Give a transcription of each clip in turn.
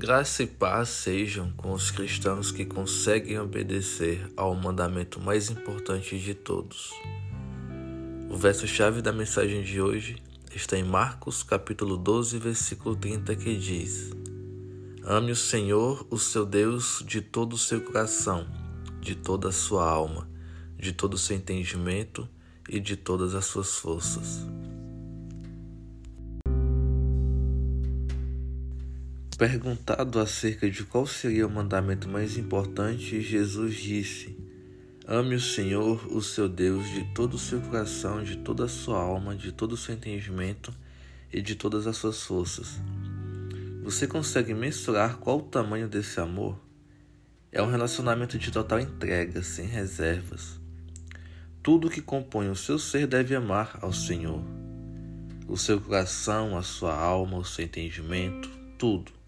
Graça e paz sejam com os cristãos que conseguem obedecer ao mandamento mais importante de todos. O verso-chave da mensagem de hoje está em Marcos, capítulo 12, versículo 30, que diz: Ame o Senhor, o seu Deus, de todo o seu coração, de toda a sua alma, de todo o seu entendimento e de todas as suas forças. Perguntado acerca de qual seria o mandamento mais importante, Jesus disse: Ame o Senhor, o seu Deus, de todo o seu coração, de toda a sua alma, de todo o seu entendimento e de todas as suas forças. Você consegue mensurar qual o tamanho desse amor? É um relacionamento de total entrega, sem reservas. Tudo que compõe o seu ser deve amar ao Senhor. O seu coração, a sua alma, o seu entendimento, tudo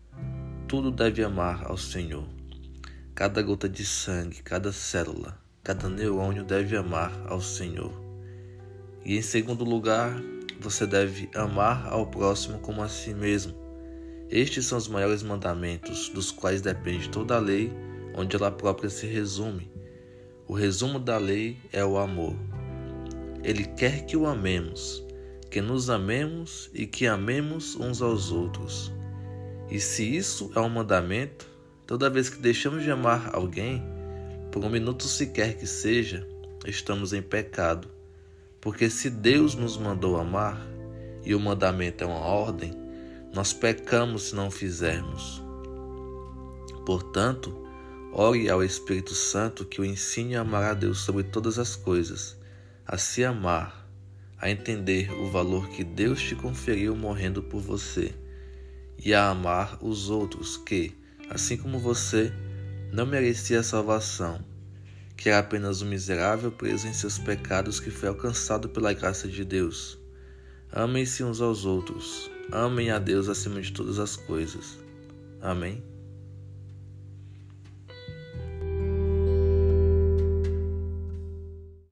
tudo deve amar ao Senhor. Cada gota de sangue, cada célula, cada neurônio deve amar ao Senhor. E em segundo lugar, você deve amar ao próximo como a si mesmo. Estes são os maiores mandamentos, dos quais depende toda a lei, onde ela própria se resume. O resumo da lei é o amor. Ele quer que o amemos, que nos amemos e que amemos uns aos outros. E se isso é um mandamento, toda vez que deixamos de amar alguém, por um minuto sequer que seja, estamos em pecado. Porque se Deus nos mandou amar, e o mandamento é uma ordem, nós pecamos se não fizermos. Portanto, ore ao Espírito Santo que o ensine a amar a Deus sobre todas as coisas, a se amar, a entender o valor que Deus te conferiu morrendo por você e a amar os outros que, assim como você, não merecia a salvação, que era apenas um miserável preso em seus pecados que foi alcançado pela graça de Deus. Amem-se uns aos outros, amem a Deus acima de todas as coisas. Amém.